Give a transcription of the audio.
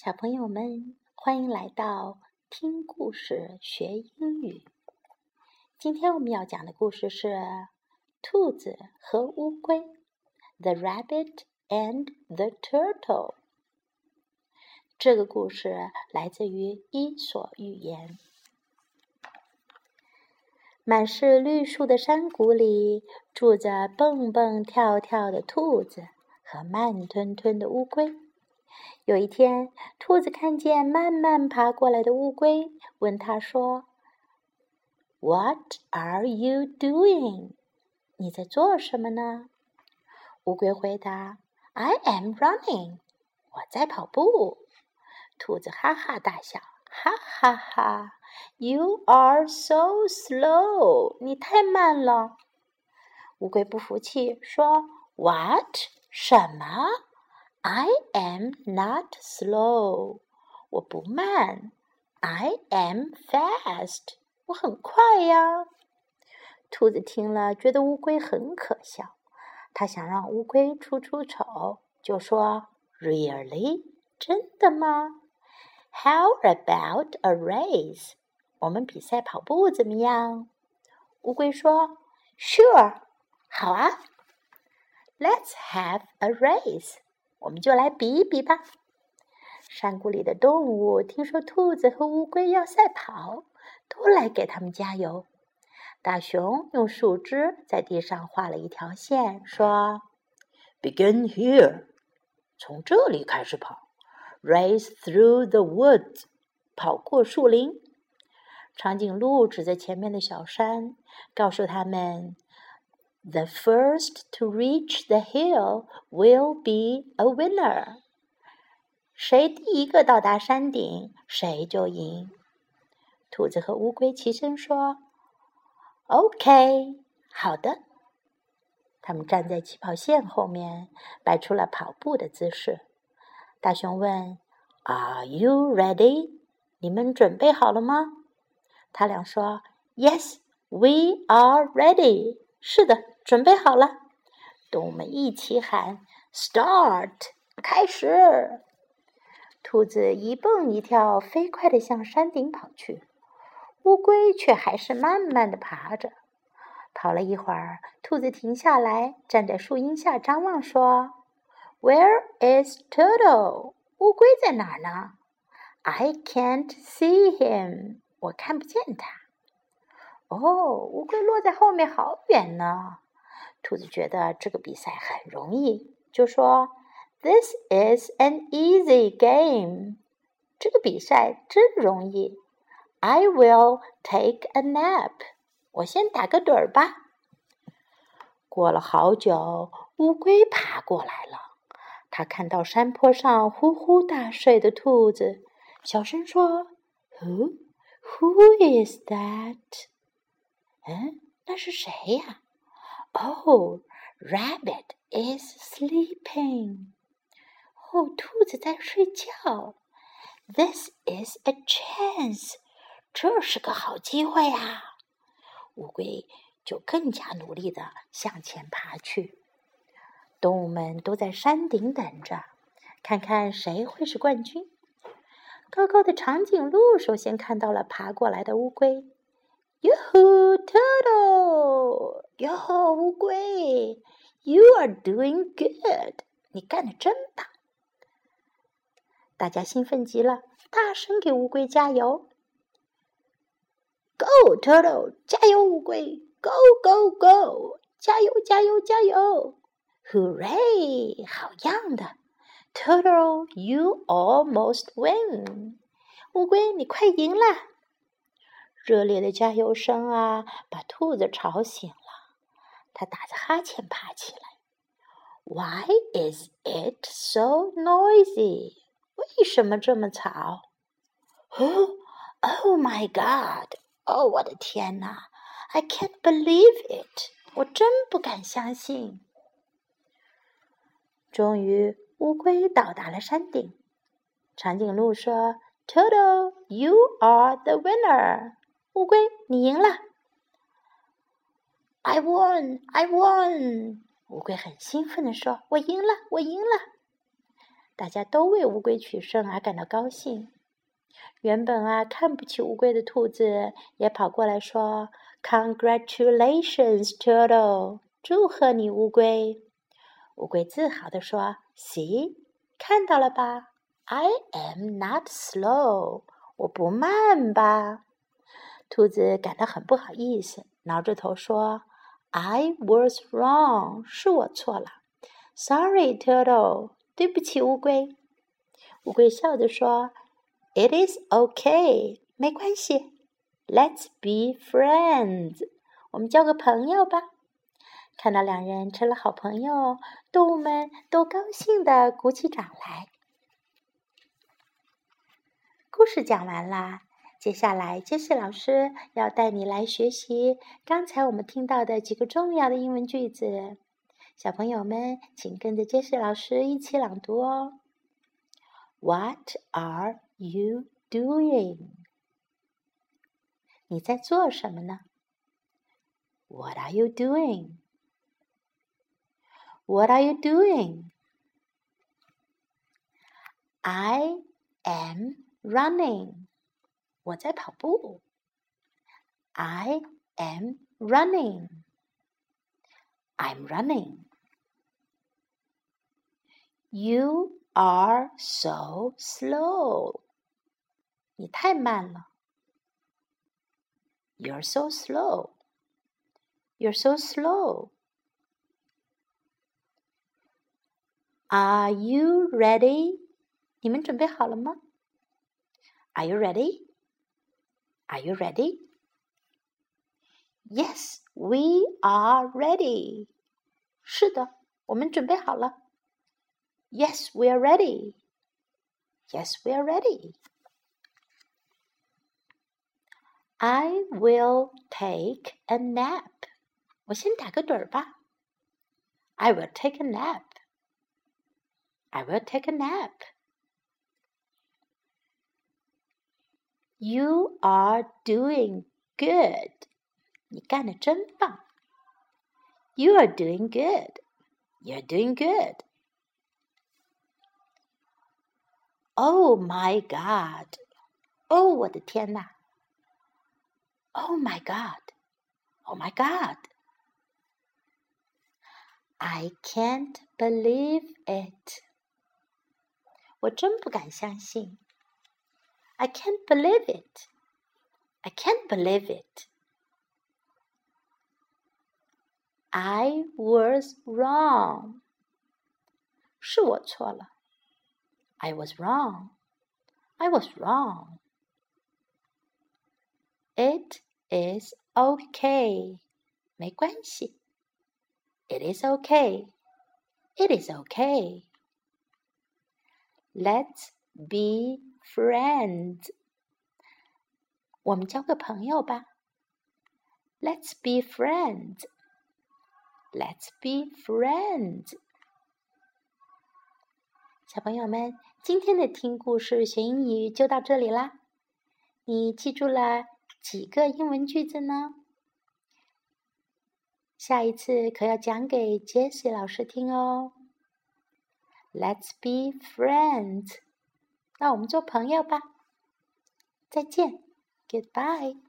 小朋友们，欢迎来到听故事学英语。今天我们要讲的故事是《兔子和乌龟》（The Rabbit and the Turtle）。这个故事来自于《伊索寓言》。满是绿树的山谷里，住着蹦蹦跳跳的兔子和慢吞吞的乌龟。有一天，兔子看见慢慢爬过来的乌龟，问他说：“What are you doing？你在做什么呢？”乌龟回答：“I am running。我在跑步。”兔子哈哈大笑：“哈哈哈！You are so slow。你太慢了。”乌龟不服气说：“What？什么？” I am not slow，我不慢。I am fast，我很快呀。兔子听了，觉得乌龟很可笑，他想让乌龟出出丑，就说：“Really？真的吗？How about a race？我们比赛跑步怎么样？”乌龟说：“Sure，好啊。Let's have a race。”我们就来比一比吧。山谷里的动物听说兔子和乌龟要赛跑，都来给他们加油。大熊用树枝在地上画了一条线，说：“Begin here，从这里开始跑。Race through the woods，跑过树林。”长颈鹿指着前面的小山，告诉他们。The first to reach the hill will be a winner. 谁第一个到达山顶，谁就赢。兔子和乌龟齐声说：“OK，好的。”他们站在起跑线后面，摆出了跑步的姿势。大熊问：“Are you ready？你们准备好了吗？”他俩说：“Yes, we are ready。”是的。准备好了，动物们一起喊：“Start！” 开始。兔子一蹦一跳，飞快地向山顶跑去，乌龟却还是慢慢地爬着。跑了一会儿，兔子停下来，站在树荫下张望，说：“Where is Turtle？乌龟在哪儿呢？”“I can't see him。”我看不见它。哦，乌龟落在后面好远呢。兔子觉得这个比赛很容易，就说：“This is an easy game。”这个比赛真容易。I will take a nap。我先打个盹儿吧。过了好久，乌龟爬过来了。它看到山坡上呼呼大睡的兔子，小声说：“Who? Who is that？” 嗯，那是谁呀？Oh, rabbit is sleeping. 哦，兔子在睡觉。This is a chance. 这是个好机会啊！乌龟就更加努力地向前爬去。动物们都在山顶等着，看看谁会是冠军。高高的长颈鹿首先看到了爬过来的乌龟。哟吼 turtle! 哟，乌龟，You are doing good！你干的真棒！大家兴奋极了，大声给乌龟加油！Go turtle！加油，乌龟！Go go go！加油加油加油！Hooray！好样的！Turtle，you almost win！乌龟，你快赢了！热烈的加油声啊，把兔子吵醒了。它打着哈欠爬起来。Why is it so noisy？为什么这么吵？Oh my God！哦，我的天哪！I can't believe it！我真不敢相信。终于，乌龟到达了山顶。长颈鹿说：“Turtle，you are the winner。”乌龟，你赢了！I won! I won! 乌龟很兴奋地说：“我赢了，我赢了！”大家都为乌龟取胜而感到高兴。原本啊看不起乌龟的兔子也跑过来说：“Congratulations, turtle！祝贺你，乌龟！”乌龟自豪地说：“See，看到了吧？I am not slow，我不慢吧？”兔子感到很不好意思，挠着头说：“I was wrong，是我错了。Sorry, turtle，对不起，乌龟。”乌龟笑着说。It is okay，没关系。Let's be friends，我们交个朋友吧。看到两人成了好朋友，动物们都高兴的鼓起掌来。故事讲完啦，接下来杰西老师要带你来学习刚才我们听到的几个重要的英文句子。小朋友们，请跟着杰西老师一起朗读哦。What are you doing？你在做什么呢？What are you doing? What are you doing? I am running. 我在跑步。I am running. I'm running. You are so slow. 你太慢了。You're so slow. You're so slow. Are you ready? 你们准备好了吗？Are you ready? Are you ready? Yes, we are ready. 是的，我们准备好了。Yes, we are ready. Yes, we are ready. I will take a nap. 我先打个盹儿吧。I will take a nap. I will take a nap. You are doing good. 你干的真棒。You are doing good. You're doing good. Oh my God! 哦，我的天哪！Oh my God! Oh my God! I can't believe it. 我真不敢相信。 I can't believe it. I can't believe it. I was wrong. 是我错了。I was wrong. I was wrong. It is okay. 没关系。It is okay. It is okay. Let's be friends 我们交个朋友吧。Let's be friends let's be friends 小朋友们今天的听故事学英语就到这里啦。你记住了几个英文句子呢？下一次可要讲给杰西老师听哦。Let's be friends 那我们做朋友吧。再见，Goodbye。